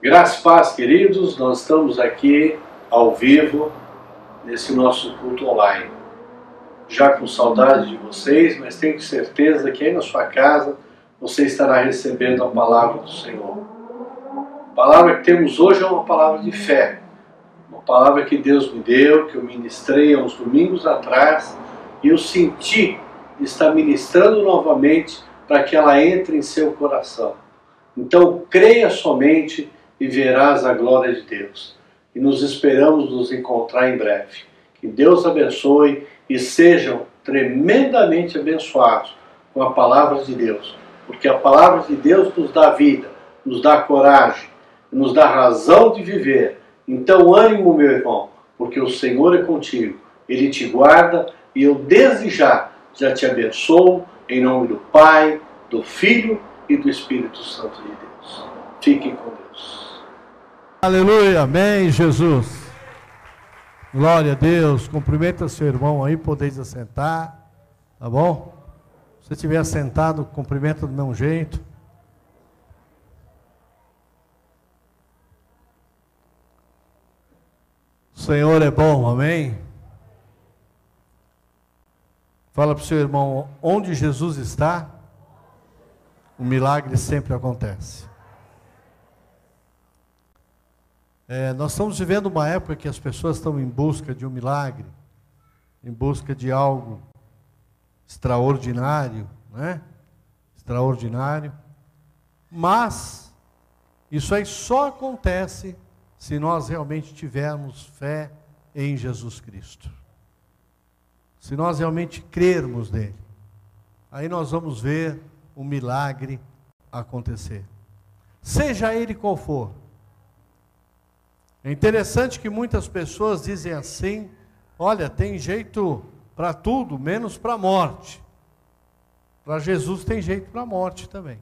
Graças paz, queridos, nós estamos aqui ao vivo nesse nosso culto online. Já com saudade de vocês, mas tenho certeza que aí na sua casa você estará recebendo a palavra do Senhor. A palavra que temos hoje é uma palavra de fé, uma palavra que Deus me deu, que eu ministrei há uns domingos atrás e eu senti estar ministrando novamente para que ela entre em seu coração. Então, creia somente e verás a glória de Deus. E nos esperamos nos encontrar em breve. Que Deus abençoe e sejam tremendamente abençoados com a palavra de Deus, porque a palavra de Deus nos dá vida, nos dá coragem, nos dá razão de viver. Então, ânimo, meu irmão, porque o Senhor é contigo, Ele te guarda e eu desde já já te abençoo em nome do Pai, do Filho e do Espírito Santo de Deus. Fiquem com Deus. Aleluia, amém, Jesus. Glória a Deus. Cumprimenta seu irmão aí, podeis assentar, tá bom? Se estiver sentado, cumprimenta do mesmo jeito. O Senhor é bom, amém? Fala para o seu irmão, onde Jesus está, o milagre sempre acontece. É, nós estamos vivendo uma época que as pessoas estão em busca de um milagre, em busca de algo extraordinário, né? Extraordinário. Mas isso aí só acontece se nós realmente tivermos fé em Jesus Cristo se nós realmente crermos nele, aí nós vamos ver o milagre acontecer. Seja ele qual for. É interessante que muitas pessoas dizem assim: olha, tem jeito para tudo, menos para a morte. Para Jesus tem jeito para a morte também.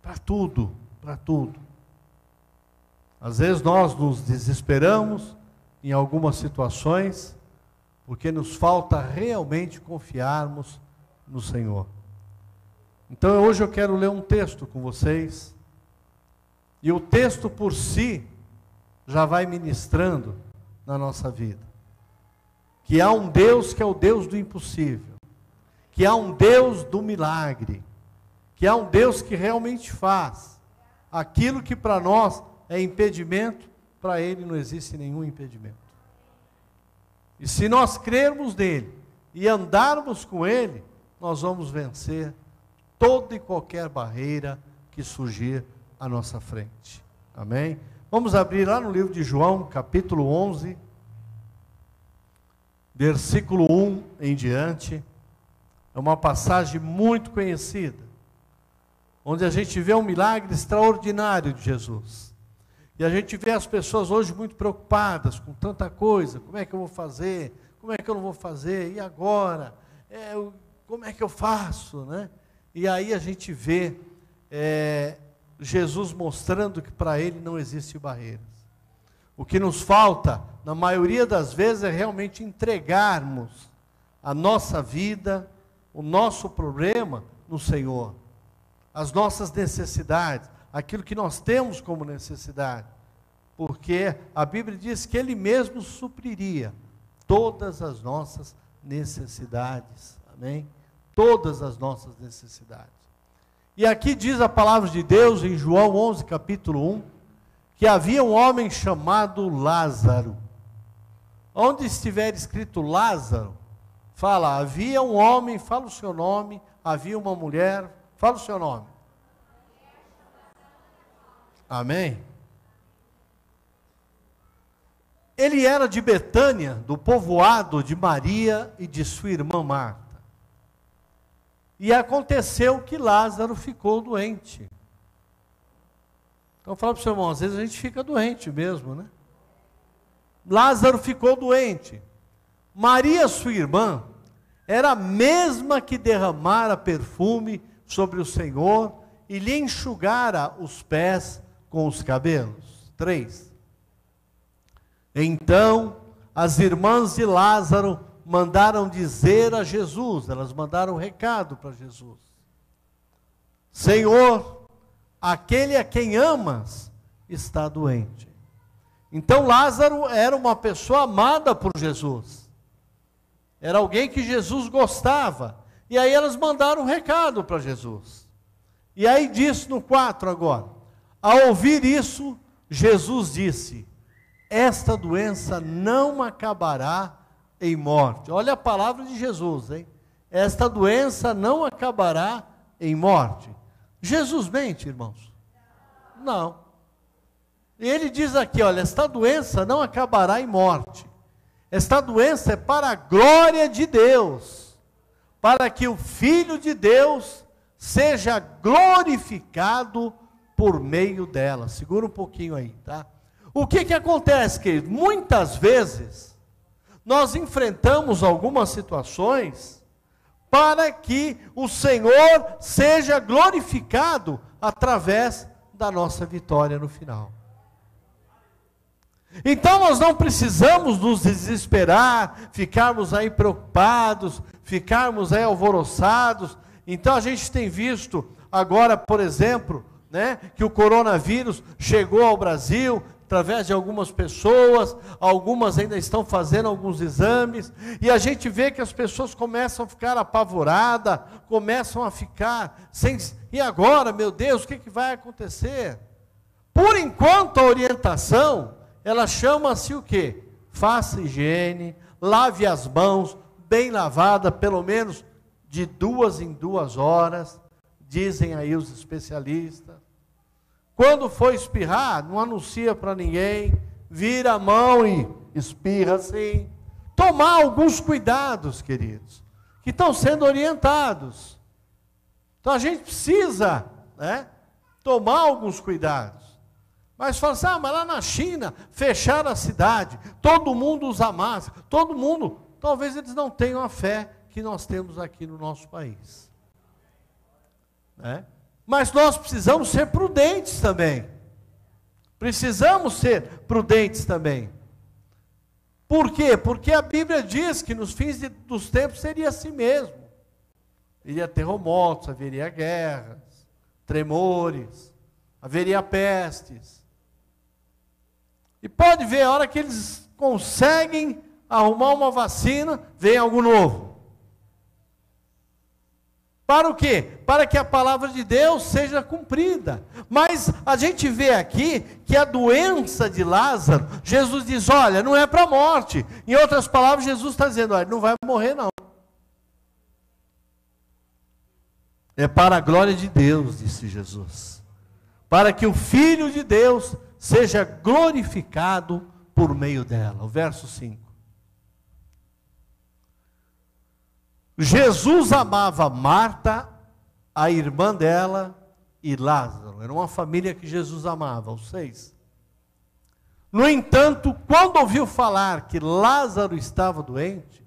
Para tudo, para tudo. Às vezes nós nos desesperamos em algumas situações, porque nos falta realmente confiarmos no Senhor. Então hoje eu quero ler um texto com vocês, e o texto por si já vai ministrando na nossa vida. Que há um Deus que é o Deus do impossível, que há um Deus do milagre, que há um Deus que realmente faz aquilo que para nós é impedimento, para Ele não existe nenhum impedimento. E se nós crermos nele e andarmos com ele, nós vamos vencer toda e qualquer barreira que surgir à nossa frente. Amém? Vamos abrir lá no livro de João, capítulo 11, versículo 1 em diante. É uma passagem muito conhecida, onde a gente vê um milagre extraordinário de Jesus. E a gente vê as pessoas hoje muito preocupadas com tanta coisa. Como é que eu vou fazer? Como é que eu não vou fazer? E agora? É, como é que eu faço? Né? E aí a gente vê é, Jesus mostrando que para ele não existe barreiras. O que nos falta, na maioria das vezes, é realmente entregarmos a nossa vida, o nosso problema no Senhor, as nossas necessidades aquilo que nós temos como necessidade, porque a Bíblia diz que Ele mesmo supriria todas as nossas necessidades, amém? Todas as nossas necessidades. E aqui diz a palavra de Deus em João 11, capítulo 1, que havia um homem chamado Lázaro. Onde estiver escrito Lázaro, fala, havia um homem, fala o seu nome, havia uma mulher, fala o seu nome. Amém? Ele era de Betânia, do povoado de Maria e de sua irmã Marta. E aconteceu que Lázaro ficou doente. Então, fala para o seu irmão, às vezes a gente fica doente mesmo, né? Lázaro ficou doente. Maria, sua irmã, era a mesma que derramara perfume sobre o Senhor e lhe enxugara os pés com os cabelos? Três. Então, as irmãs de Lázaro mandaram dizer a Jesus, elas mandaram um recado para Jesus: Senhor, aquele a quem amas está doente. Então Lázaro era uma pessoa amada por Jesus. Era alguém que Jesus gostava. E aí elas mandaram um recado para Jesus. E aí diz no 4 agora: Ao ouvir isso, Jesus disse: Esta doença não acabará em morte. Olha a palavra de Jesus, hein? Esta doença não acabará em morte. Jesus mente, irmãos? Não. Ele diz aqui: olha, esta doença não acabará em morte. Esta doença é para a glória de Deus, para que o Filho de Deus seja glorificado por meio dela. Segura um pouquinho aí, tá? O que que acontece, querido? Muitas vezes nós enfrentamos algumas situações para que o Senhor seja glorificado através da nossa vitória no final. Então nós não precisamos nos desesperar, ficarmos aí preocupados, ficarmos aí alvoroçados. Então a gente tem visto agora, por exemplo, né, que o coronavírus chegou ao Brasil através de algumas pessoas, algumas ainda estão fazendo alguns exames, e a gente vê que as pessoas começam a ficar apavoradas, começam a ficar sem. E agora, meu Deus, o que, que vai acontecer? Por enquanto, a orientação ela chama-se o quê? Faça higiene, lave as mãos, bem lavada, pelo menos de duas em duas horas, dizem aí os especialistas. Quando for espirrar, não anuncia para ninguém, vira a mão e espirra assim. Tomar alguns cuidados, queridos, que estão sendo orientados. Então a gente precisa né, tomar alguns cuidados. Mas fala assim, ah, mas lá na China, fecharam a cidade, todo mundo usa máscara, todo mundo. Talvez eles não tenham a fé que nós temos aqui no nosso país. Né? Mas nós precisamos ser prudentes também. Precisamos ser prudentes também. Por quê? Porque a Bíblia diz que nos fins de, dos tempos seria assim mesmo. Iria terremotos, haveria guerras, tremores, haveria pestes. E pode ver, a hora que eles conseguem arrumar uma vacina, vem algo novo. Para o quê? Para que a palavra de Deus seja cumprida. Mas a gente vê aqui que a doença de Lázaro, Jesus diz: olha, não é para a morte. Em outras palavras, Jesus está dizendo: olha, não vai morrer, não. É para a glória de Deus, disse Jesus. Para que o Filho de Deus seja glorificado por meio dela. O verso 5. Jesus amava Marta, a irmã dela e Lázaro. Era uma família que Jesus amava, os seis. No entanto, quando ouviu falar que Lázaro estava doente,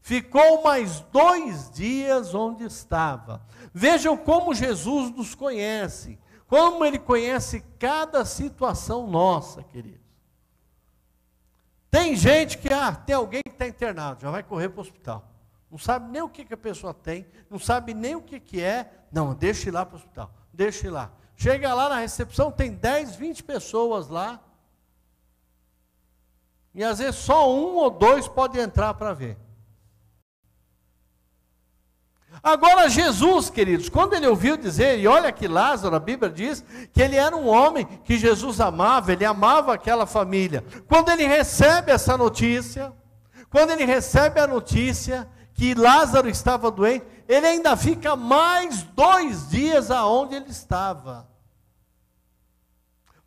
ficou mais dois dias onde estava. Vejam como Jesus nos conhece. Como ele conhece cada situação nossa, queridos. Tem gente que, ah, tem alguém que está internado, já vai correr para o hospital. Não sabe nem o que, que a pessoa tem, não sabe nem o que, que é. Não, deixa ir lá para o hospital, deixa ir lá. Chega lá na recepção, tem 10, 20 pessoas lá. E às vezes só um ou dois pode entrar para ver. Agora, Jesus, queridos, quando ele ouviu dizer, e olha que Lázaro, a Bíblia diz que ele era um homem que Jesus amava, ele amava aquela família. Quando ele recebe essa notícia, quando ele recebe a notícia que Lázaro estava doente, ele ainda fica mais dois dias aonde ele estava.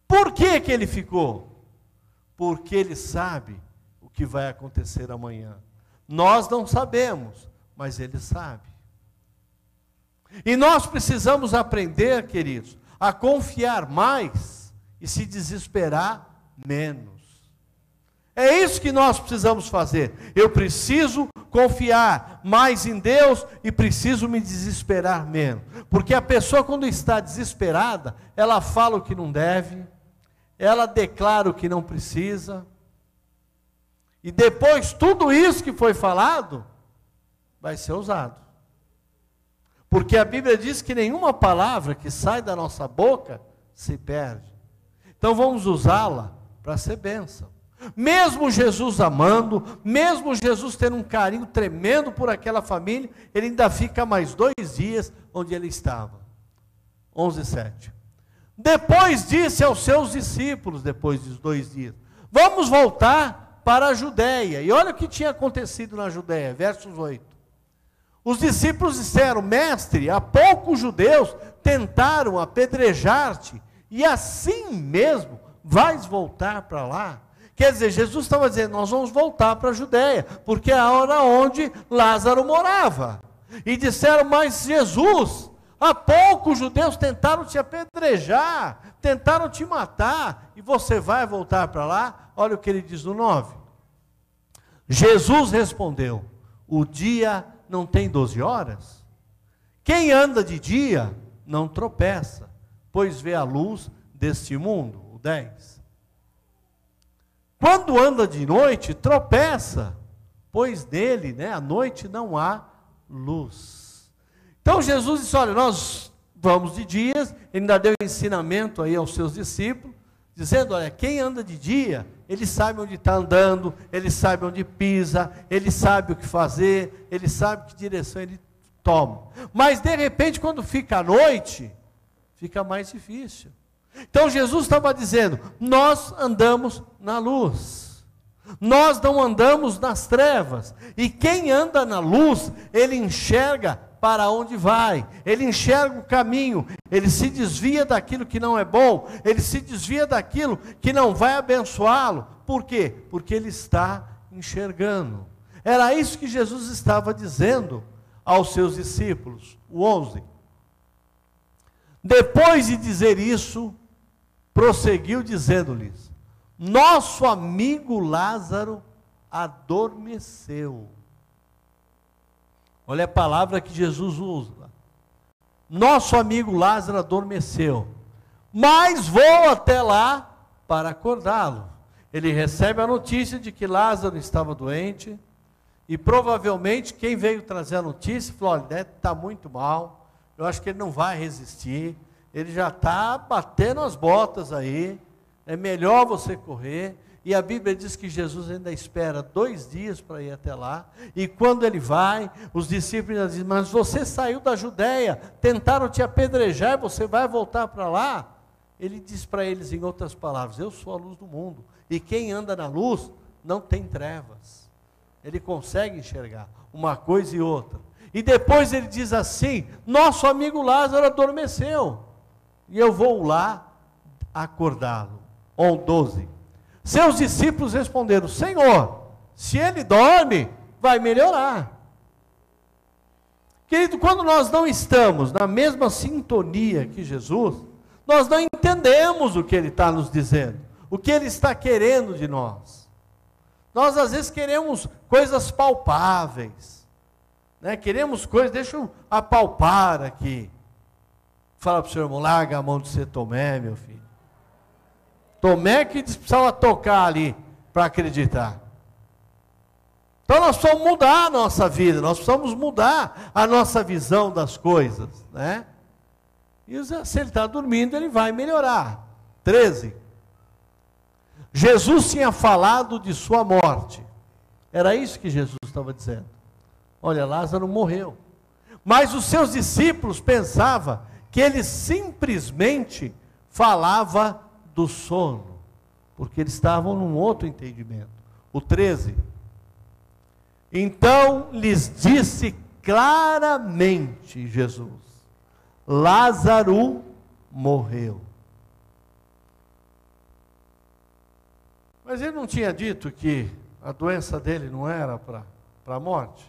Por que, que ele ficou? Porque ele sabe o que vai acontecer amanhã. Nós não sabemos, mas ele sabe. E nós precisamos aprender, queridos, a confiar mais e se desesperar menos. É isso que nós precisamos fazer. Eu preciso confiar mais em Deus e preciso me desesperar menos. Porque a pessoa, quando está desesperada, ela fala o que não deve, ela declara o que não precisa, e depois tudo isso que foi falado vai ser usado. Porque a Bíblia diz que nenhuma palavra que sai da nossa boca se perde. Então vamos usá-la para ser bênção. Mesmo Jesus amando, mesmo Jesus tendo um carinho tremendo por aquela família, ele ainda fica mais dois dias onde ele estava. 11, 7. Depois disse aos seus discípulos, depois dos dois dias: Vamos voltar para a Judéia. E olha o que tinha acontecido na Judéia, versos 8. Os discípulos disseram: Mestre, há poucos judeus tentaram apedrejar-te, e assim mesmo vais voltar para lá. Quer dizer, Jesus estava dizendo: Nós vamos voltar para a Judéia, porque é a hora onde Lázaro morava. E disseram: Mas Jesus, há poucos judeus tentaram te apedrejar, tentaram te matar, e você vai voltar para lá? Olha o que ele diz no 9. Jesus respondeu: O dia não tem 12 horas? Quem anda de dia não tropeça, pois vê a luz deste mundo. O 10. Quando anda de noite, tropeça, pois nele, né, à noite não há luz. Então Jesus disse: Olha, nós vamos de dias, ele ainda deu ensinamento aí aos seus discípulos, dizendo: Olha, quem anda de dia, ele sabe onde está andando, ele sabe onde pisa, ele sabe o que fazer, ele sabe que direção ele toma. Mas de repente, quando fica a noite, fica mais difícil. Então Jesus estava dizendo: nós andamos na luz, nós não andamos nas trevas, e quem anda na luz, ele enxerga para onde vai, ele enxerga o caminho, ele se desvia daquilo que não é bom, ele se desvia daquilo que não vai abençoá-lo. Por quê? Porque ele está enxergando. Era isso que Jesus estava dizendo aos seus discípulos. O 11. Depois de dizer isso, prosseguiu dizendo-lhes: Nosso amigo Lázaro adormeceu. Olha a palavra que Jesus usa. Nosso amigo Lázaro adormeceu, mas vou até lá para acordá-lo. Ele recebe a notícia de que Lázaro estava doente, e provavelmente quem veio trazer a notícia falou: olha, está muito mal, eu acho que ele não vai resistir, ele já está batendo as botas aí, é melhor você correr. E a Bíblia diz que Jesus ainda espera dois dias para ir até lá. E quando ele vai, os discípulos dizem: Mas você saiu da Judéia, tentaram te apedrejar, você vai voltar para lá? Ele diz para eles, em outras palavras: Eu sou a luz do mundo. E quem anda na luz não tem trevas. Ele consegue enxergar uma coisa e outra. E depois ele diz assim: Nosso amigo Lázaro adormeceu. E eu vou lá acordá-lo. 12. Seus discípulos responderam: Senhor, se ele dorme, vai melhorar. Querido, quando nós não estamos na mesma sintonia que Jesus, nós não entendemos o que ele está nos dizendo, o que ele está querendo de nós. Nós às vezes queremos coisas palpáveis, né? queremos coisas, deixa eu apalpar aqui. Fala para o seu irmão, larga a mão de ser Tomé, meu filho. Tomé que precisava tocar ali para acreditar. Então nós precisamos mudar a nossa vida, nós precisamos mudar a nossa visão das coisas, né? E se ele está dormindo, ele vai melhorar. 13. Jesus tinha falado de sua morte. Era isso que Jesus estava dizendo. Olha, Lázaro morreu. Mas os seus discípulos pensavam que ele simplesmente falava do sono, porque eles estavam num outro entendimento. O 13. Então lhes disse claramente Jesus: Lázaro morreu. Mas ele não tinha dito que a doença dele não era para a morte?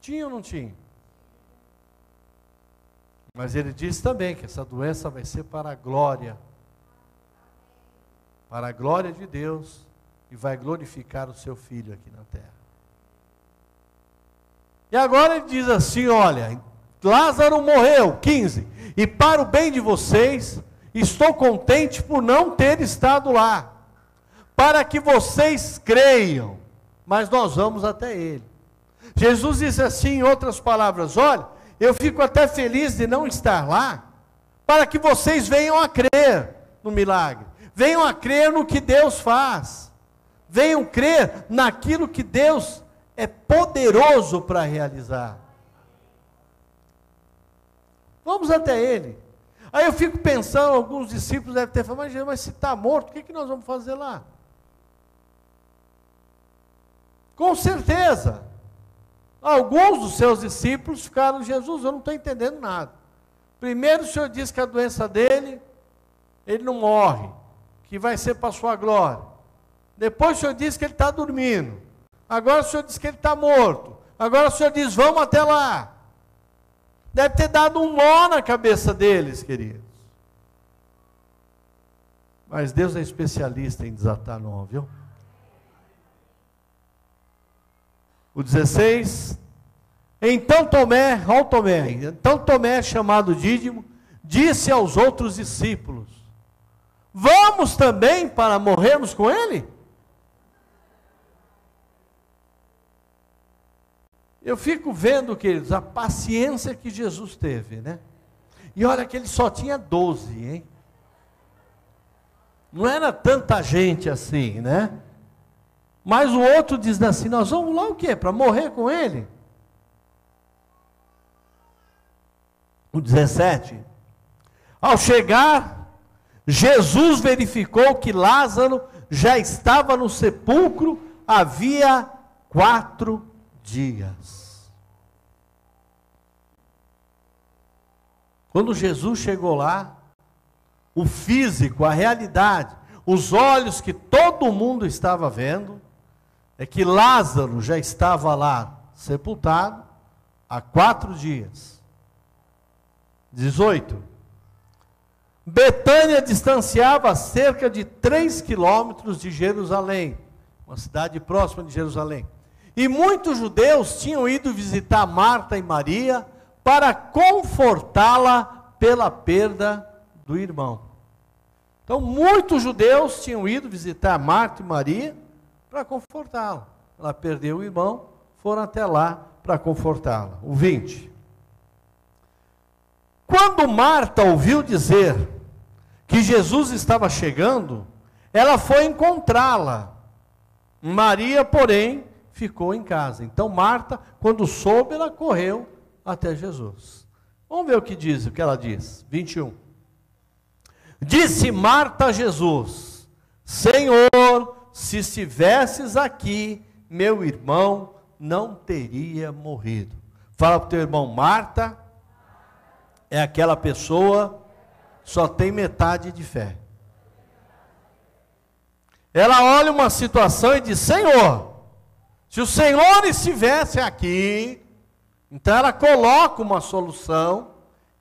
Tinha ou não tinha? Mas ele disse também que essa doença vai ser para a glória para a glória de Deus e vai glorificar o seu filho aqui na terra. E agora ele diz assim: olha, Lázaro morreu, 15, e para o bem de vocês, estou contente por não ter estado lá, para que vocês creiam, mas nós vamos até ele. Jesus disse assim, em outras palavras: olha, eu fico até feliz de não estar lá, para que vocês venham a crer no milagre, venham a crer no que Deus faz, venham crer naquilo que Deus é poderoso para realizar. Vamos até Ele. Aí eu fico pensando, alguns discípulos devem ter falado, mas, mas se está morto, o que, que nós vamos fazer lá? Com certeza. Alguns dos seus discípulos ficaram, Jesus, eu não estou entendendo nada. Primeiro o Senhor diz que a doença dele, ele não morre, que vai ser para a sua glória. Depois o Senhor diz que ele está dormindo. Agora o Senhor diz que ele está morto. Agora o Senhor diz, vamos até lá. Deve ter dado um nó na cabeça deles, queridos. Mas Deus é especialista em desatar nó, viu? O 16. Então Tomé, ó Tomé, então Tomé, chamado Dídimo, disse aos outros discípulos: Vamos também para morrermos com ele? Eu fico vendo, queridos, a paciência que Jesus teve, né? E olha que ele só tinha 12, hein? Não era tanta gente assim, né? Mas o outro diz assim: Nós vamos lá o quê? Para morrer com ele? O 17. Ao chegar, Jesus verificou que Lázaro já estava no sepulcro havia quatro dias. Quando Jesus chegou lá, o físico, a realidade, os olhos que todo mundo estava vendo, é que Lázaro já estava lá sepultado há quatro dias. 18. Betânia distanciava cerca de três quilômetros de Jerusalém, uma cidade próxima de Jerusalém. E muitos judeus tinham ido visitar Marta e Maria para confortá-la pela perda do irmão. Então, muitos judeus tinham ido visitar Marta e Maria para confortá-la. Ela perdeu o irmão, foram até lá para confortá-la. O 20. Quando Marta ouviu dizer que Jesus estava chegando, ela foi encontrá-la. Maria, porém, ficou em casa. Então Marta, quando soube, ela correu até Jesus. Vamos ver o que diz, o que ela diz. 21. Disse Marta a Jesus: Senhor, se estivesses aqui, meu irmão não teria morrido. Fala para o teu irmão, Marta é aquela pessoa só tem metade de fé. Ela olha uma situação e diz: Senhor, se o Senhor estivesse aqui, então ela coloca uma solução.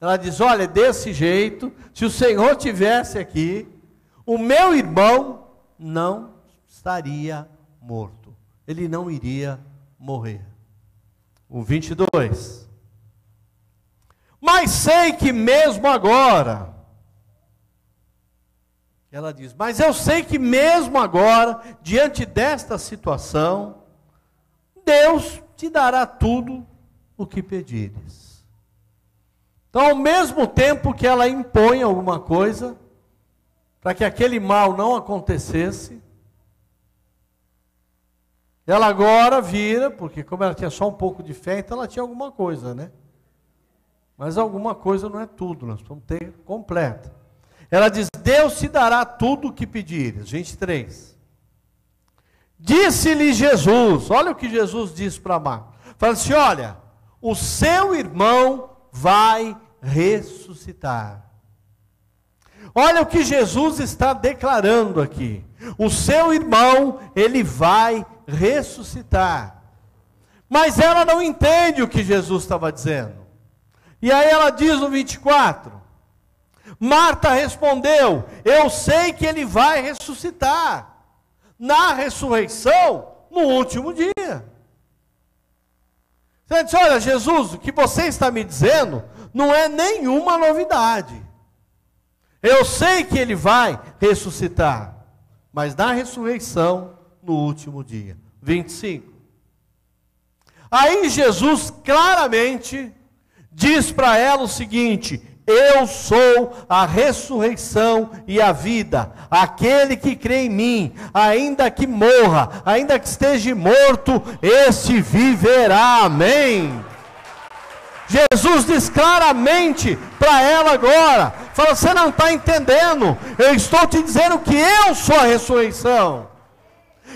Ela diz: Olha, desse jeito, se o Senhor tivesse aqui, o meu irmão não estaria morto. Ele não iria morrer. O 22. Mas sei que mesmo agora, ela diz, mas eu sei que mesmo agora, diante desta situação, Deus te dará tudo o que pedires. Então, ao mesmo tempo que ela impõe alguma coisa, para que aquele mal não acontecesse, ela agora vira, porque como ela tinha só um pouco de fé, então ela tinha alguma coisa, né? Mas alguma coisa não é tudo, nós vamos ter completa. Ela diz: Deus te dará tudo o que pedires. 23. Disse-lhe Jesus, olha o que Jesus disse para Marta. Fala assim: olha, o seu irmão vai ressuscitar. Olha o que Jesus está declarando aqui. O seu irmão, ele vai ressuscitar. Mas ela não entende o que Jesus estava dizendo. E aí ela diz no 24: Marta respondeu: Eu sei que ele vai ressuscitar. Na ressurreição, no último dia. Você diz: Olha, Jesus, o que você está me dizendo não é nenhuma novidade. Eu sei que ele vai ressuscitar, mas na ressurreição, no último dia. 25. Aí Jesus claramente diz para ela o seguinte: Eu sou a ressurreição e a vida. Aquele que crê em mim, ainda que morra, ainda que esteja morto, esse viverá. Amém. Jesus diz claramente para ela agora: fala, você não está entendendo, eu estou te dizendo que eu sou a ressurreição.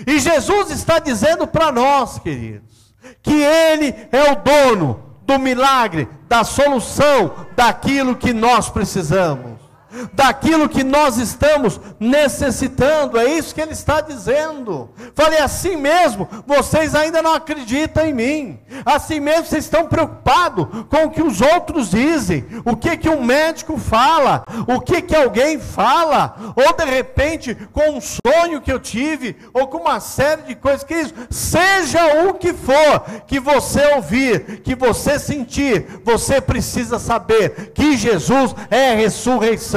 E Jesus está dizendo para nós, queridos, que Ele é o dono do milagre, da solução, daquilo que nós precisamos daquilo que nós estamos necessitando, é isso que ele está dizendo. Falei assim mesmo, vocês ainda não acreditam em mim, assim mesmo vocês estão preocupados com o que os outros dizem, o que que um médico fala, o que que alguém fala, ou de repente com um sonho que eu tive, ou com uma série de coisas que isso, seja o que for que você ouvir, que você sentir, você precisa saber que Jesus é a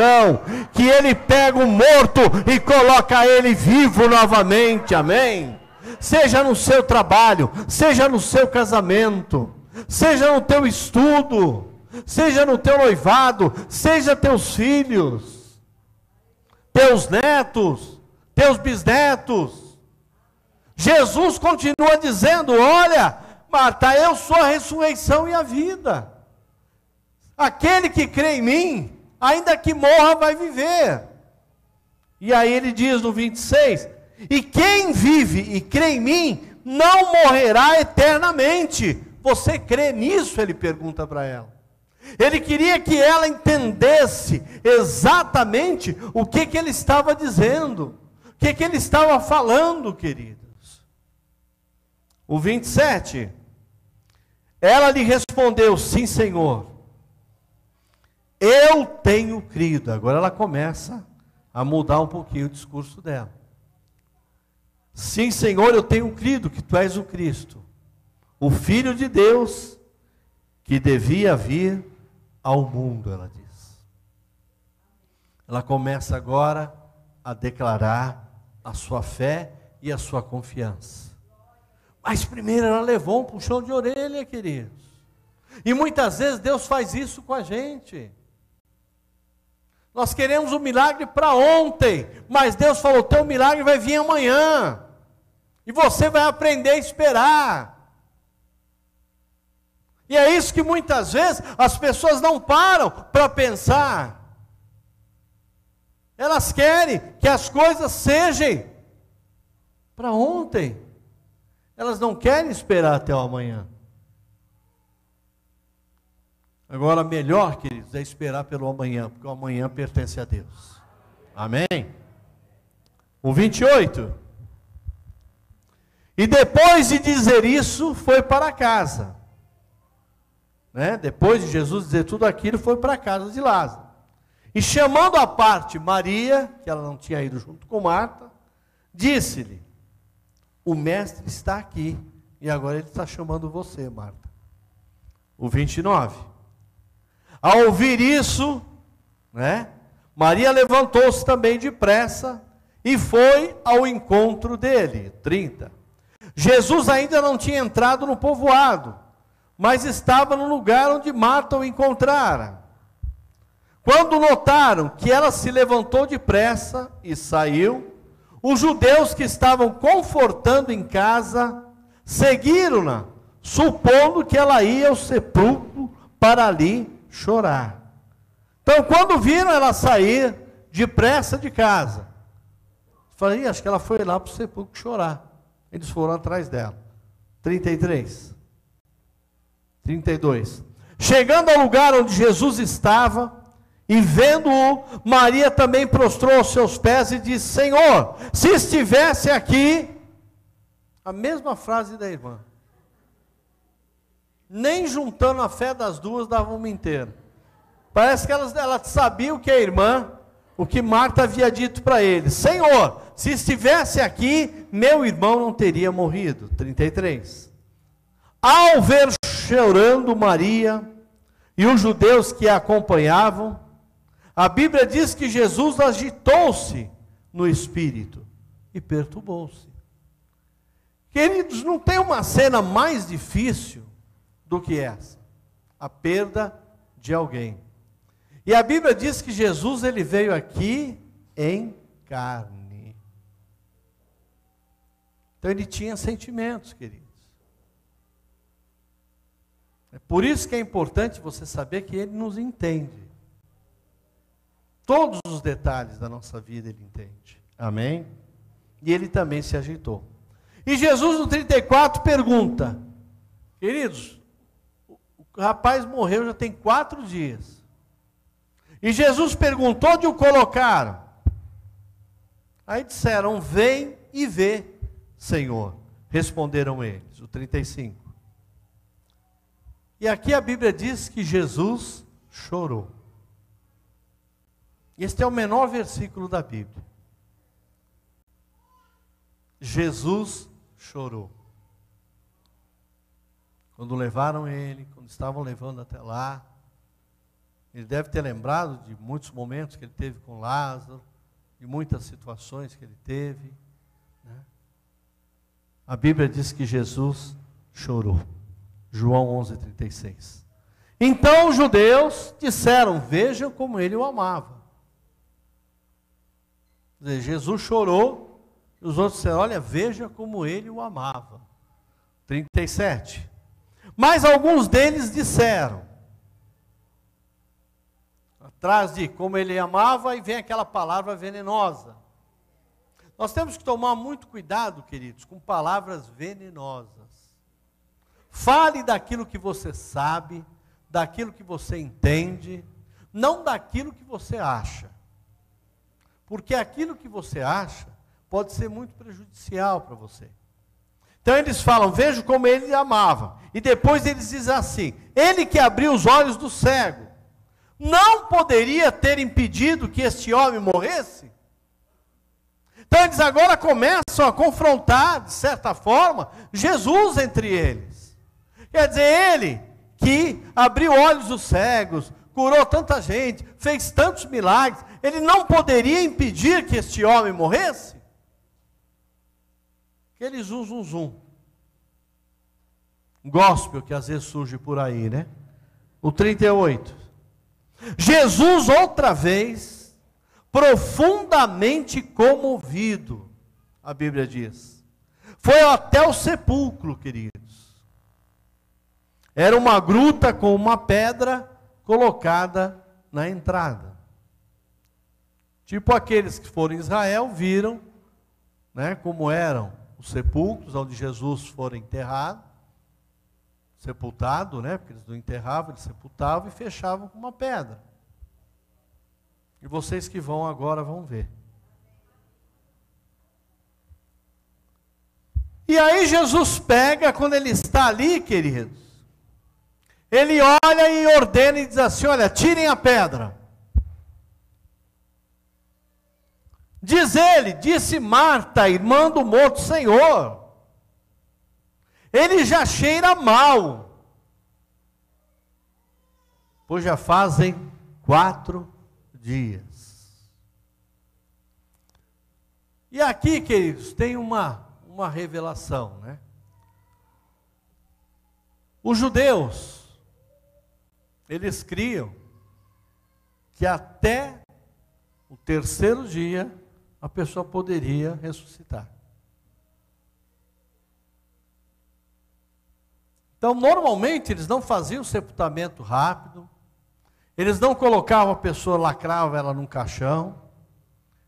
ressurreição que ele pega o morto e coloca ele vivo novamente, amém? Seja no seu trabalho, seja no seu casamento, seja no teu estudo, seja no teu noivado, seja teus filhos, teus netos, teus bisnetos. Jesus continua dizendo: Olha, Marta, eu sou a ressurreição e a vida. Aquele que crê em mim, ainda que morra, vai viver. E aí ele diz no 26: E quem vive e crê em mim, não morrerá eternamente. Você crê nisso? Ele pergunta para ela. Ele queria que ela entendesse exatamente o que, que ele estava dizendo, o que, que ele estava falando, queridos. O 27. Ela lhe respondeu: Sim, Senhor. Eu tenho crido. Agora ela começa a mudar um pouquinho o discurso dela. Sim, Senhor, eu tenho crido que tu és o Cristo, o Filho de Deus, que devia vir ao mundo, ela diz. Ela começa agora a declarar a sua fé e a sua confiança. Mas primeiro ela levou um puxão de orelha, queridos. E muitas vezes Deus faz isso com a gente. Nós queremos um milagre para ontem, mas Deus falou: teu milagre vai vir amanhã. E você vai aprender a esperar. E é isso que muitas vezes as pessoas não param para pensar. Elas querem que as coisas sejam para ontem. Elas não querem esperar até o amanhã. Agora, melhor, queridos, é esperar pelo amanhã, porque o amanhã pertence a Deus. Amém? O 28. E depois de dizer isso, foi para casa. Né? Depois de Jesus dizer tudo aquilo, foi para a casa de Lázaro. E chamando à parte Maria, que ela não tinha ido junto com Marta, disse-lhe: O mestre está aqui, e agora ele está chamando você, Marta. O 29. Ao ouvir isso, né, Maria levantou-se também depressa e foi ao encontro dele. 30. Jesus ainda não tinha entrado no povoado, mas estava no lugar onde Marta o encontrara. Quando notaram que ela se levantou depressa e saiu, os judeus que estavam confortando em casa seguiram-na, supondo que ela ia ao sepulcro para ali chorar. Então, quando viram ela sair depressa de casa, falei, acho que ela foi lá para o sepulcro chorar. Eles foram atrás dela. 33. 32. Chegando ao lugar onde Jesus estava, e vendo-o, Maria também prostrou os seus pés e disse: Senhor, se estivesse aqui, a mesma frase da irmã nem juntando a fé das duas dava uma inteira. Parece que elas, elas sabiam que a irmã, o que Marta havia dito para ele: Senhor, se estivesse aqui, meu irmão não teria morrido. 33. Ao ver chorando Maria e os judeus que a acompanhavam, a Bíblia diz que Jesus agitou-se no espírito e perturbou-se. Queridos, não tem uma cena mais difícil do que essa. a perda de alguém. E a Bíblia diz que Jesus ele veio aqui em carne. Então ele tinha sentimentos, queridos. É por isso que é importante você saber que ele nos entende. Todos os detalhes da nossa vida ele entende. Amém? E ele também se agitou. E Jesus no 34 pergunta: Queridos, o rapaz morreu já tem quatro dias. E Jesus perguntou onde o colocaram. Aí disseram: Vem e vê, Senhor. Responderam eles. O 35. E aqui a Bíblia diz que Jesus chorou. Este é o menor versículo da Bíblia. Jesus chorou. Quando levaram ele, quando estavam levando até lá, ele deve ter lembrado de muitos momentos que ele teve com Lázaro, de muitas situações que ele teve. Né? A Bíblia diz que Jesus chorou. João 11:36. Então os judeus disseram: Vejam como ele o amava. Dizer, Jesus chorou, e os outros disseram: Olha, veja como ele o amava. 37. Mas alguns deles disseram: atrás de como ele amava, e vem aquela palavra venenosa. Nós temos que tomar muito cuidado, queridos, com palavras venenosas. Fale daquilo que você sabe, daquilo que você entende, não daquilo que você acha. Porque aquilo que você acha pode ser muito prejudicial para você. Então eles falam: Vejo como ele amava. E depois eles dizem assim: Ele que abriu os olhos do cego não poderia ter impedido que este homem morresse? Então eles agora começam a confrontar, de certa forma, Jesus entre eles. Quer dizer, ele que abriu olhos dos cegos, curou tanta gente, fez tantos milagres, ele não poderia impedir que este homem morresse? Aquele zum, zum, zum. Gospel que às vezes surge por aí, né? O 38. Jesus, outra vez, profundamente comovido, a Bíblia diz, foi até o sepulcro, queridos. Era uma gruta com uma pedra colocada na entrada. Tipo aqueles que foram em Israel viram, né, como eram os sepulcros onde Jesus foi enterrado, sepultado, né? Porque eles não enterravam, eles sepultavam e fechavam com uma pedra. E vocês que vão agora vão ver. E aí Jesus pega, quando ele está ali, queridos, ele olha e ordena e diz assim: Olha, tirem a pedra. Diz ele, disse Marta, irmã do morto Senhor, ele já cheira mal, pois já fazem quatro dias. E aqui, queridos, tem uma, uma revelação, né? Os judeus, eles criam que até o terceiro dia a pessoa poderia ressuscitar. Então, normalmente, eles não faziam sepultamento rápido, eles não colocavam a pessoa, lacrava ela num caixão,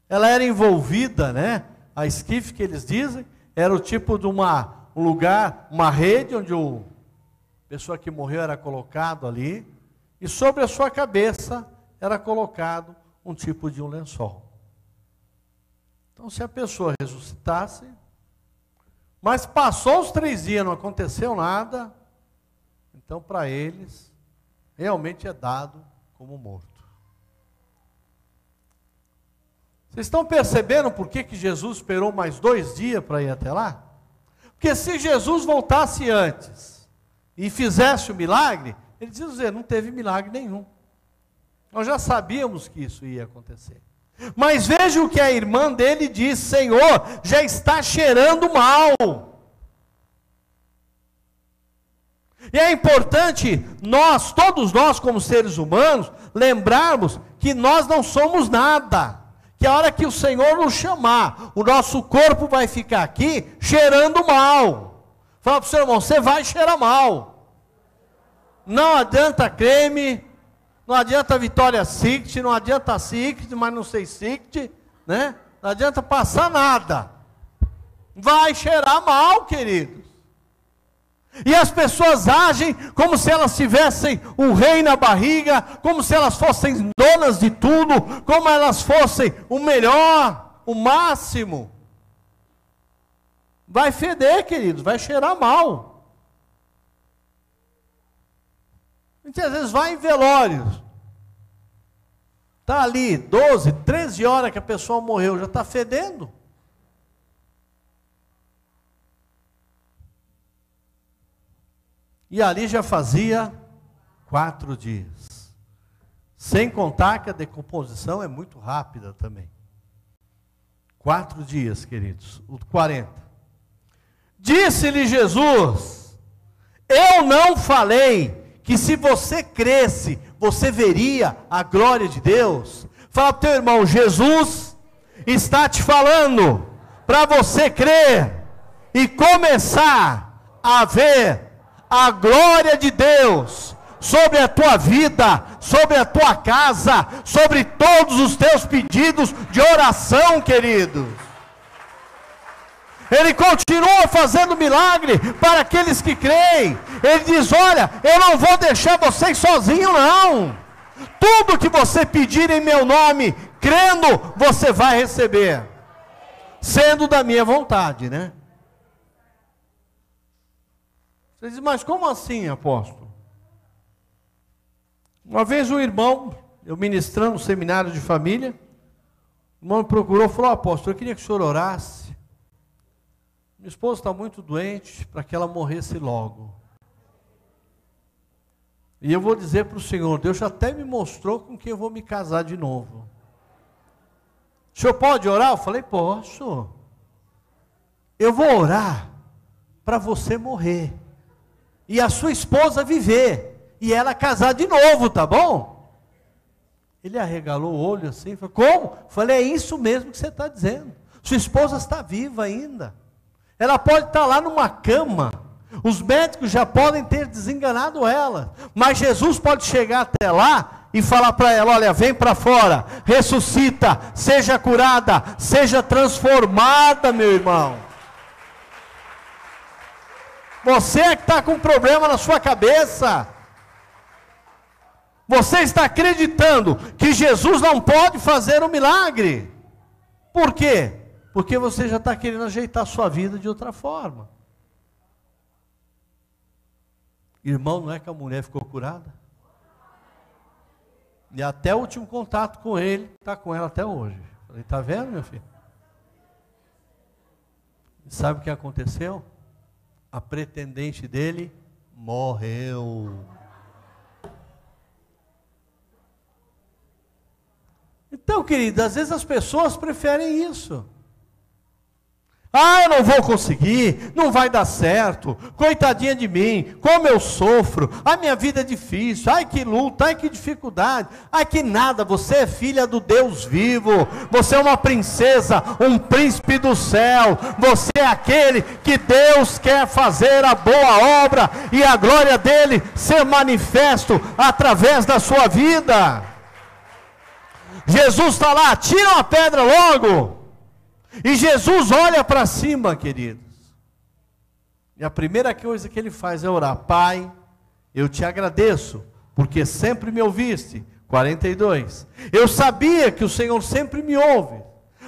ela era envolvida, né? A esquife que eles dizem, era o tipo de uma, um lugar, uma rede onde o pessoa que morreu era colocado ali, e sobre a sua cabeça era colocado um tipo de um lençol. Então, se a pessoa ressuscitasse, mas passou os três dias, não aconteceu nada, então para eles realmente é dado como morto. Vocês estão percebendo por que, que Jesus esperou mais dois dias para ir até lá? Porque se Jesus voltasse antes e fizesse o milagre, ele dizia, não teve milagre nenhum. Nós já sabíamos que isso ia acontecer. Mas veja o que a irmã dele diz: Senhor, já está cheirando mal. E é importante nós, todos nós como seres humanos, lembrarmos que nós não somos nada. Que a hora que o Senhor nos chamar, o nosso corpo vai ficar aqui cheirando mal. Fala para o seu irmão, você vai cheirar mal. Não adianta creme, não adianta Vitória Secret, não adianta Secret, mas não sei Secret, né? Não adianta passar nada. Vai cheirar mal, queridos. E as pessoas agem como se elas tivessem um rei na barriga, como se elas fossem donas de tudo, como elas fossem o melhor, o máximo. Vai feder, queridos, vai cheirar mal. A gente às vezes vai em velórios. Está ali 12, 13 horas que a pessoa morreu, já está fedendo. E ali já fazia quatro dias. Sem contar que a decomposição é muito rápida também. Quatro dias, queridos. O 40. Disse-lhe Jesus: Eu não falei que se você cresce, você veria a glória de Deus. Fala para teu irmão: Jesus está te falando para você crer e começar a ver a glória de Deus sobre a tua vida, sobre a tua casa, sobre todos os teus pedidos de oração, queridos. Ele continua fazendo milagre para aqueles que creem. Ele diz: Olha, eu não vou deixar vocês sozinhos, não. Tudo que você pedir em meu nome, crendo, você vai receber, sendo da minha vontade, né? Você diz, mas como assim, apóstolo? Uma vez um irmão, eu ministrando um seminário de família, o irmão me procurou e falou, apóstolo, eu queria que o senhor orasse. Minha esposa está muito doente para que ela morresse logo. E eu vou dizer para o Senhor, Deus até me mostrou com quem eu vou me casar de novo. O senhor pode orar? Eu falei, posso. Eu vou orar para você morrer e a sua esposa viver e ela casar de novo, tá bom? Ele arregalou o olho assim, falou: Como? Falei: É isso mesmo que você está dizendo. Sua esposa está viva ainda. Ela pode estar lá numa cama. Os médicos já podem ter desenganado ela. Mas Jesus pode chegar até lá e falar para ela: Olha, vem para fora, ressuscita, seja curada, seja transformada, meu irmão. Você é que está com um problema na sua cabeça. Você está acreditando que Jesus não pode fazer um milagre. Por quê? Porque você já está querendo ajeitar a sua vida de outra forma. Irmão, não é que a mulher ficou curada? E até o último contato com ele, está com ela até hoje. Falei, está vendo, meu filho? Sabe o que aconteceu? a pretendente dele morreu. Então, querido, às vezes as pessoas preferem isso. Ah, eu não vou conseguir, não vai dar certo, coitadinha de mim, como eu sofro, a minha vida é difícil, ai que luta, ai que dificuldade, ai que nada, você é filha do Deus vivo, você é uma princesa, um príncipe do céu, você é aquele que Deus quer fazer a boa obra e a glória dele ser manifesto através da sua vida. Jesus está lá, tira uma pedra logo. E Jesus olha para cima, queridos. E a primeira coisa que ele faz é orar: Pai, eu te agradeço, porque sempre me ouviste. 42. Eu sabia que o Senhor sempre me ouve,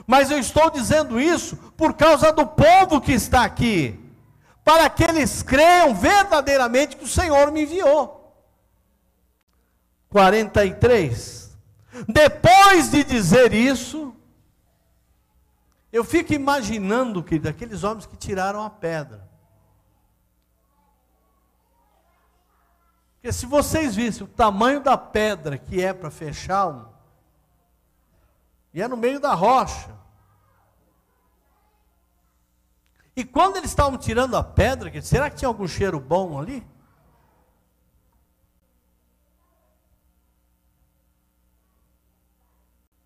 mas eu estou dizendo isso por causa do povo que está aqui, para que eles creiam verdadeiramente que o Senhor me enviou. 43. Depois de dizer isso, eu fico imaginando, querido, aqueles homens que tiraram a pedra. Porque se vocês vissem o tamanho da pedra que é para fechar um, e é no meio da rocha. E quando eles estavam tirando a pedra, querido, será que tinha algum cheiro bom ali?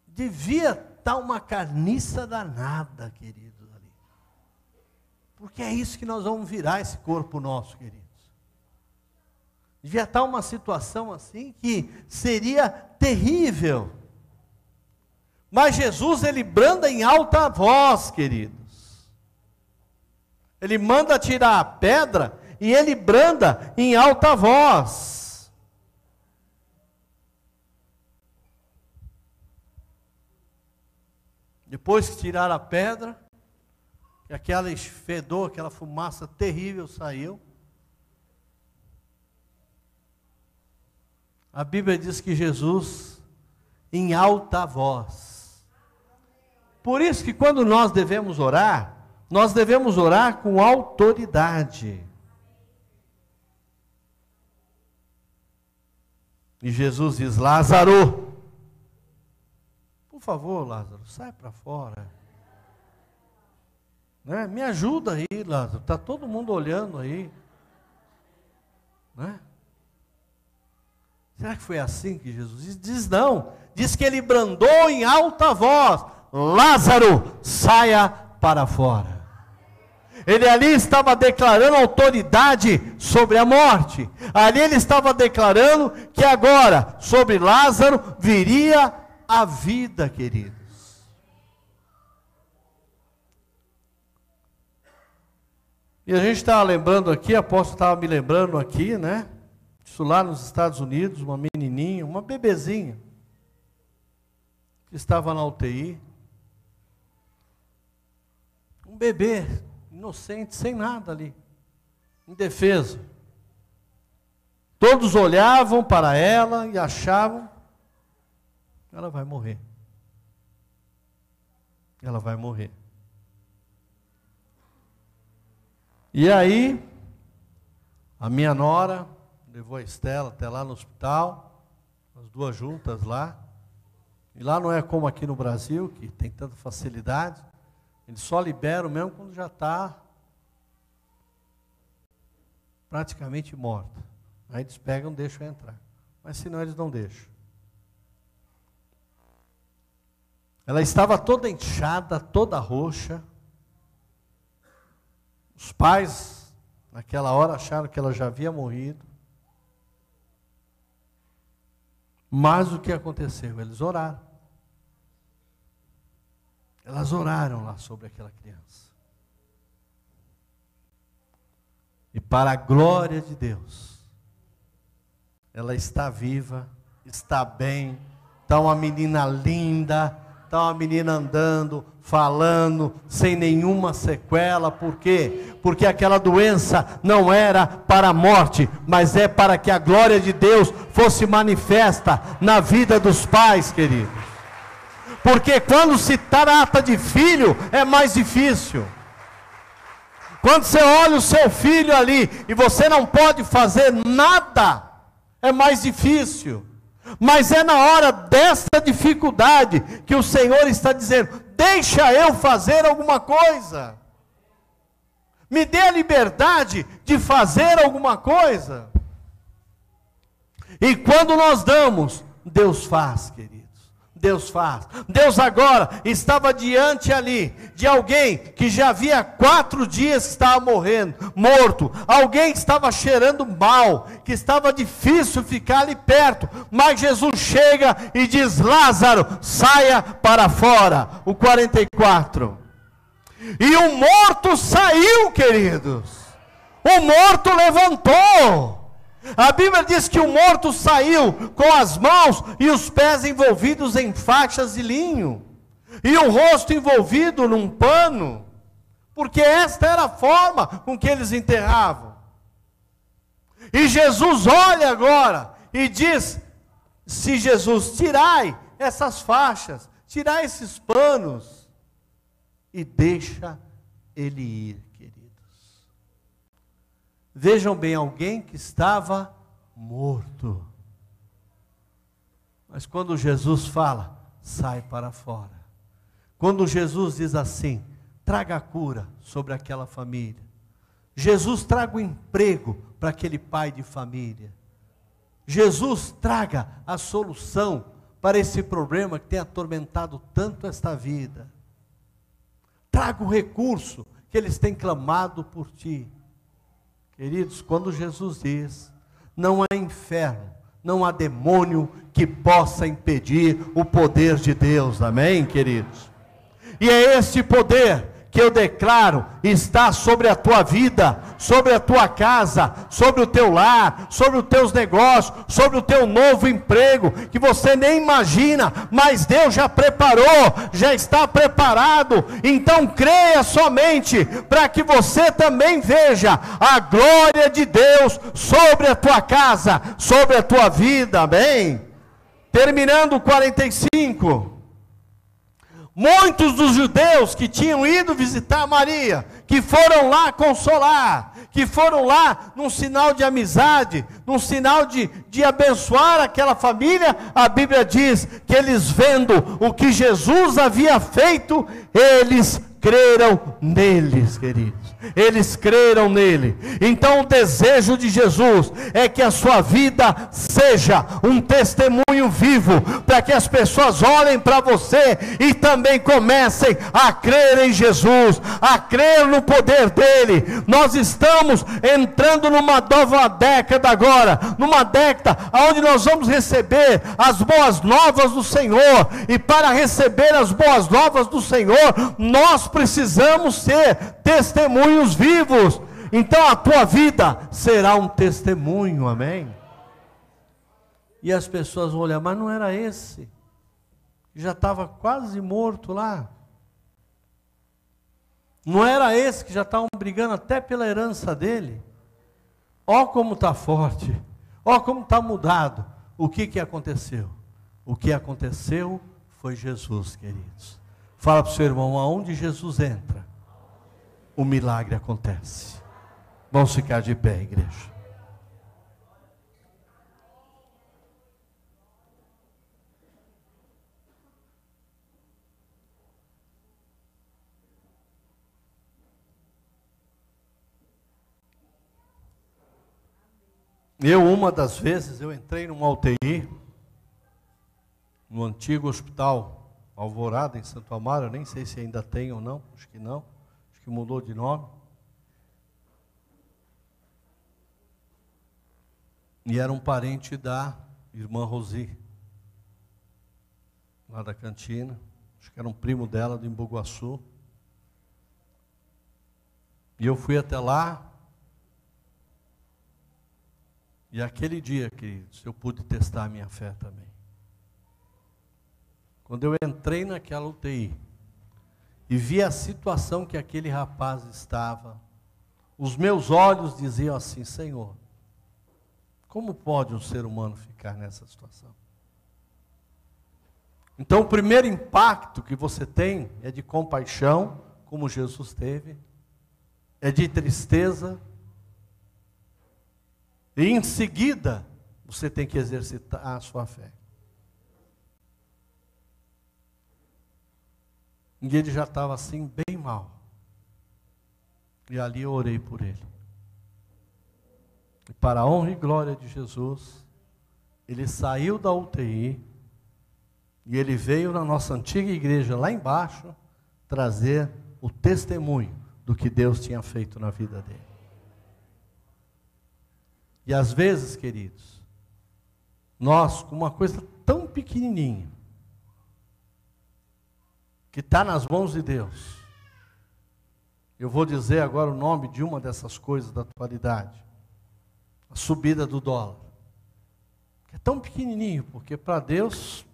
Devia estar uma carniça danada, queridos, ali. Porque é isso que nós vamos virar esse corpo nosso, queridos. Devia estar uma situação assim que seria terrível. Mas Jesus, ele branda em alta voz, queridos. Ele manda tirar a pedra e ele branda em alta voz. Depois que tiraram a pedra, que aquela fedor, aquela fumaça terrível saiu. A Bíblia diz que Jesus, em alta voz. Por isso que quando nós devemos orar, nós devemos orar com autoridade. E Jesus diz: Lázaro, por favor, Lázaro, sai para fora. Né? Me ajuda aí, Lázaro. Está todo mundo olhando aí. Né? Será que foi assim que Jesus diz? Diz não. Diz que ele brandou em alta voz: Lázaro, saia para fora. Ele ali estava declarando autoridade sobre a morte. Ali ele estava declarando que agora, sobre Lázaro, viria a vida, queridos. E a gente estava lembrando aqui, apóstolo estava me lembrando aqui, né? Isso lá nos Estados Unidos, uma menininha, uma bebezinha, que estava na UTI. Um bebê inocente, sem nada ali, indefeso. Todos olhavam para ela e achavam ela vai morrer. Ela vai morrer. E aí, a minha nora levou a Estela até lá no hospital, as duas juntas lá. E lá não é como aqui no Brasil, que tem tanta facilidade. Eles só liberam mesmo quando já está praticamente morta. Aí eles pegam deixam entrar. Mas senão eles não deixam. Ela estava toda inchada, toda roxa. Os pais, naquela hora, acharam que ela já havia morrido. Mas o que aconteceu? Eles oraram. Elas oraram lá sobre aquela criança. E para a glória de Deus, ela está viva, está bem, está uma menina linda, está uma menina andando, falando, sem nenhuma sequela, por quê? Porque aquela doença não era para a morte, mas é para que a glória de Deus fosse manifesta na vida dos pais, queridos. Porque quando se trata de filho, é mais difícil. Quando você olha o seu filho ali e você não pode fazer nada, é mais difícil. Mas é na hora dessa dificuldade que o Senhor está dizendo: deixa eu fazer alguma coisa. Me dê a liberdade de fazer alguma coisa. E quando nós damos, Deus faz, querido. Deus faz. Deus agora estava diante ali de alguém que já havia quatro dias que estava morrendo, morto. Alguém que estava cheirando mal, que estava difícil ficar ali perto. Mas Jesus chega e diz: Lázaro, saia para fora. O 44. E o morto saiu, queridos. O morto levantou. A Bíblia diz que o morto saiu com as mãos e os pés envolvidos em faixas de linho, e o rosto envolvido num pano, porque esta era a forma com que eles enterravam. E Jesus olha agora e diz: se Jesus tirai essas faixas, tirai esses panos, e deixa ele ir. Vejam bem, alguém que estava morto. Mas quando Jesus fala, sai para fora. Quando Jesus diz assim, traga a cura sobre aquela família. Jesus traga o emprego para aquele pai de família. Jesus traga a solução para esse problema que tem atormentado tanto esta vida. Traga o recurso que eles têm clamado por ti. Queridos, quando Jesus diz: não há inferno, não há demônio que possa impedir o poder de Deus, amém, queridos? E é este poder que eu declaro está sobre a tua vida, sobre a tua casa, sobre o teu lar, sobre os teus negócios, sobre o teu novo emprego, que você nem imagina, mas Deus já preparou, já está preparado. Então creia somente para que você também veja a glória de Deus sobre a tua casa, sobre a tua vida. Amém. Terminando 45 Muitos dos judeus que tinham ido visitar Maria, que foram lá consolar, que foram lá num sinal de amizade, num sinal de, de abençoar aquela família, a Bíblia diz que eles vendo o que Jesus havia feito, eles creram neles, queridos. Eles creram nele. Então o desejo de Jesus é que a sua vida seja um testemunho vivo, para que as pessoas olhem para você e também comecem a crer em Jesus, a crer no poder dele. Nós estamos entrando numa nova década agora, numa década onde nós vamos receber as boas novas do Senhor, e para receber as boas novas do Senhor, nós precisamos ser testemunhos vivos. Então a tua vida será um testemunho, amém? E as pessoas vão olhar, mas não era esse, já estava quase morto lá. Não era esse que já estavam brigando até pela herança dele. Ó como está forte, ó como está mudado. O que, que aconteceu? O que aconteceu foi Jesus, queridos. Fala para o seu irmão, aonde Jesus entra, o milagre acontece. Vamos ficar de pé, igreja. Eu, uma das vezes, eu entrei numa UTI, no antigo hospital Alvorada, em Santo Amaro, eu nem sei se ainda tem ou não, acho que não, mudou de nome. E era um parente da irmã Rosi, lá da cantina, acho que era um primo dela, do Embuguaçu. E eu fui até lá, e aquele dia, queridos, eu pude testar a minha fé também. Quando eu entrei naquela UTI e vi a situação que aquele rapaz estava, os meus olhos diziam assim: Senhor, como pode um ser humano ficar nessa situação? Então, o primeiro impacto que você tem é de compaixão, como Jesus teve, é de tristeza, e em seguida, você tem que exercitar a sua fé. E ele já estava assim, bem mal. E ali eu orei por ele. E para a honra e glória de Jesus, ele saiu da UTI e ele veio na nossa antiga igreja lá embaixo trazer o testemunho do que Deus tinha feito na vida dele. E às vezes, queridos, nós, com uma coisa tão pequenininha, que está nas mãos de Deus. Eu vou dizer agora o nome de uma dessas coisas da atualidade: a subida do dólar. É tão pequenininho, porque para Deus,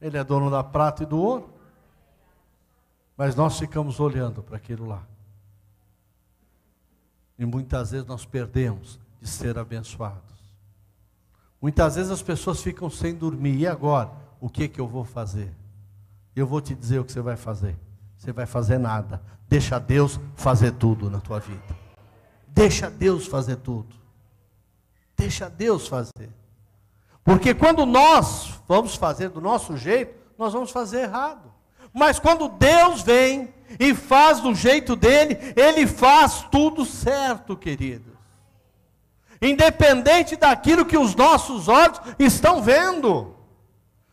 Ele é dono da prata e do ouro. Mas nós ficamos olhando para aquilo lá. E muitas vezes nós perdemos de ser abençoados. Muitas vezes as pessoas ficam sem dormir. E agora? O que, que eu vou fazer? Eu vou te dizer o que você vai fazer. Você vai fazer nada. Deixa Deus fazer tudo na tua vida. Deixa Deus fazer tudo. Deixa Deus fazer. Porque quando nós vamos fazer do nosso jeito, nós vamos fazer errado. Mas quando Deus vem e faz do jeito dele, ele faz tudo certo, queridos. Independente daquilo que os nossos olhos estão vendo.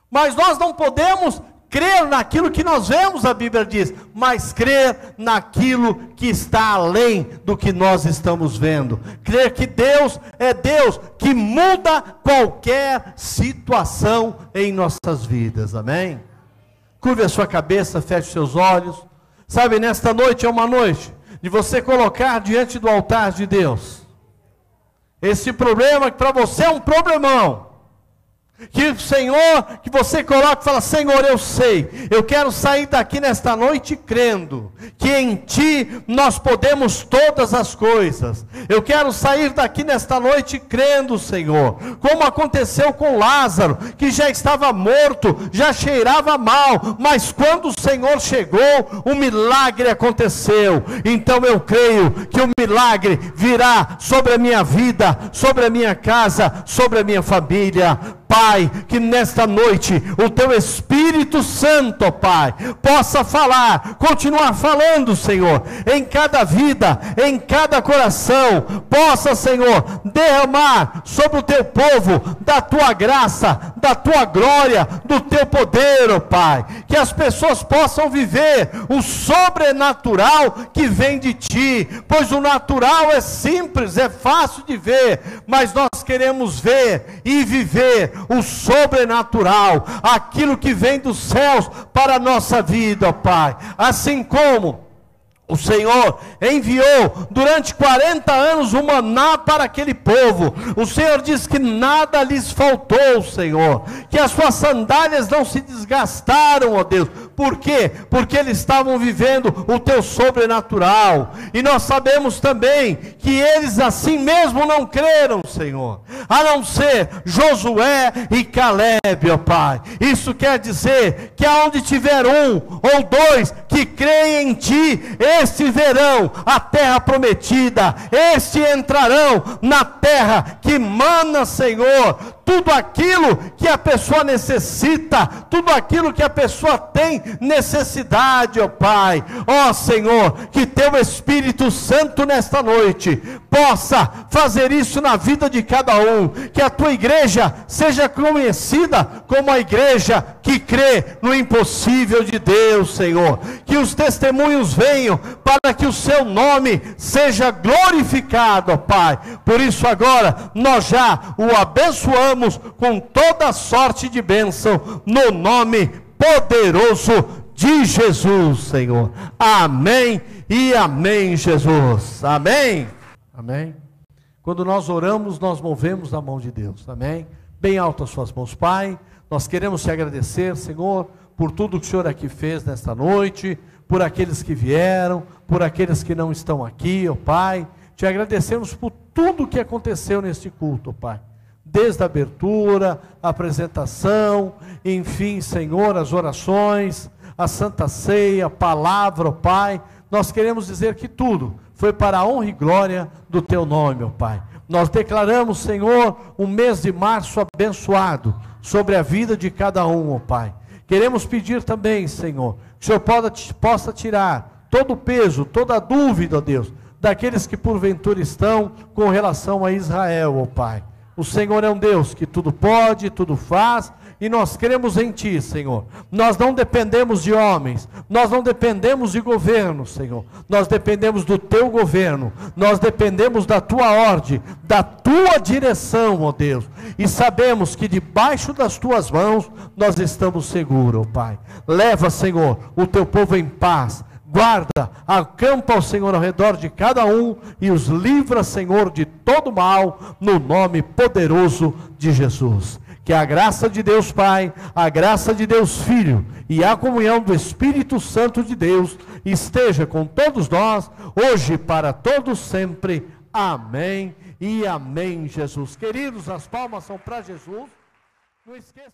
Mas nós não podemos crer naquilo que nós vemos, a Bíblia diz, mas crer naquilo que está além do que nós estamos vendo. Crer que Deus é Deus que muda qualquer situação em nossas vidas. Amém? Curve a sua cabeça, feche seus olhos. Sabe, nesta noite é uma noite de você colocar diante do altar de Deus esse problema que para você é um problemão que o Senhor, que você coloca e fala: Senhor, eu sei, eu quero sair daqui nesta noite crendo que em Ti nós podemos todas as coisas. Eu quero sair daqui nesta noite crendo, Senhor, como aconteceu com Lázaro, que já estava morto, já cheirava mal, mas quando o Senhor chegou, o milagre aconteceu. Então eu creio que o milagre virá sobre a minha vida, sobre a minha casa, sobre a minha família Pai, que nesta noite o teu Espírito Santo, Pai, possa falar, continuar falando, Senhor, em cada vida, em cada coração, possa, Senhor, derramar sobre o teu povo da tua graça, da tua glória, do teu poder, oh Pai, que as pessoas possam viver o sobrenatural que vem de ti, pois o natural é simples, é fácil de ver, mas nós queremos ver e viver o sobrenatural, aquilo que vem dos céus para a nossa vida, ó Pai. Assim como o Senhor enviou durante 40 anos o maná para aquele povo. O Senhor diz que nada lhes faltou, Senhor. Que as suas sandálias não se desgastaram, ó Deus. Por quê? Porque eles estavam vivendo o teu sobrenatural. E nós sabemos também que eles assim mesmo não creram, Senhor. A não ser Josué e Caleb, ó Pai. Isso quer dizer que aonde tiver um ou dois que creem em Ti, este verão a terra prometida, este entrarão na terra que mana, Senhor, tudo aquilo que a pessoa necessita, tudo aquilo que a pessoa tem necessidade, ó Pai. Ó Senhor, que teu Espírito Santo nesta noite possa fazer isso na vida de cada um, que a tua igreja seja conhecida como a igreja que crê no impossível de Deus, Senhor. Que os testemunhos venham para que o seu nome seja glorificado, ó Pai. Por isso agora nós já o abençoamos com toda sorte de bênção no nome poderoso de Jesus, Senhor. Amém e amém, Jesus. Amém. Amém. Quando nós oramos, nós movemos a mão de Deus. Amém. Bem alto as suas mãos, Pai. Nós queremos te agradecer, Senhor, por tudo que o Senhor aqui fez nesta noite, por aqueles que vieram, por aqueles que não estão aqui, ó Pai. Te agradecemos por tudo que aconteceu neste culto, Pai desde a abertura, a apresentação, enfim, Senhor, as orações, a Santa Ceia, a palavra, ó Pai. Nós queremos dizer que tudo foi para a honra e glória do Teu nome, ó Pai. Nós declaramos, Senhor, um mês de março abençoado sobre a vida de cada um, ó Pai. Queremos pedir também, Senhor, que o Senhor possa tirar todo o peso, toda a dúvida, ó Deus, daqueles que porventura estão com relação a Israel, ó Pai. O Senhor é um Deus que tudo pode, tudo faz, e nós cremos em Ti, Senhor. Nós não dependemos de homens, nós não dependemos de governo, Senhor. Nós dependemos do Teu governo, nós dependemos da Tua ordem, da Tua direção, ó Deus. E sabemos que debaixo das Tuas mãos nós estamos seguros, ó Pai. Leva, Senhor, o Teu povo em paz guarda, acampa o Senhor ao redor de cada um e os livra, Senhor, de todo mal, no nome poderoso de Jesus. Que a graça de Deus Pai, a graça de Deus Filho e a comunhão do Espírito Santo de Deus esteja com todos nós, hoje para todos sempre. Amém e amém, Jesus. Queridos, as palmas são para Jesus. Não esqueçam.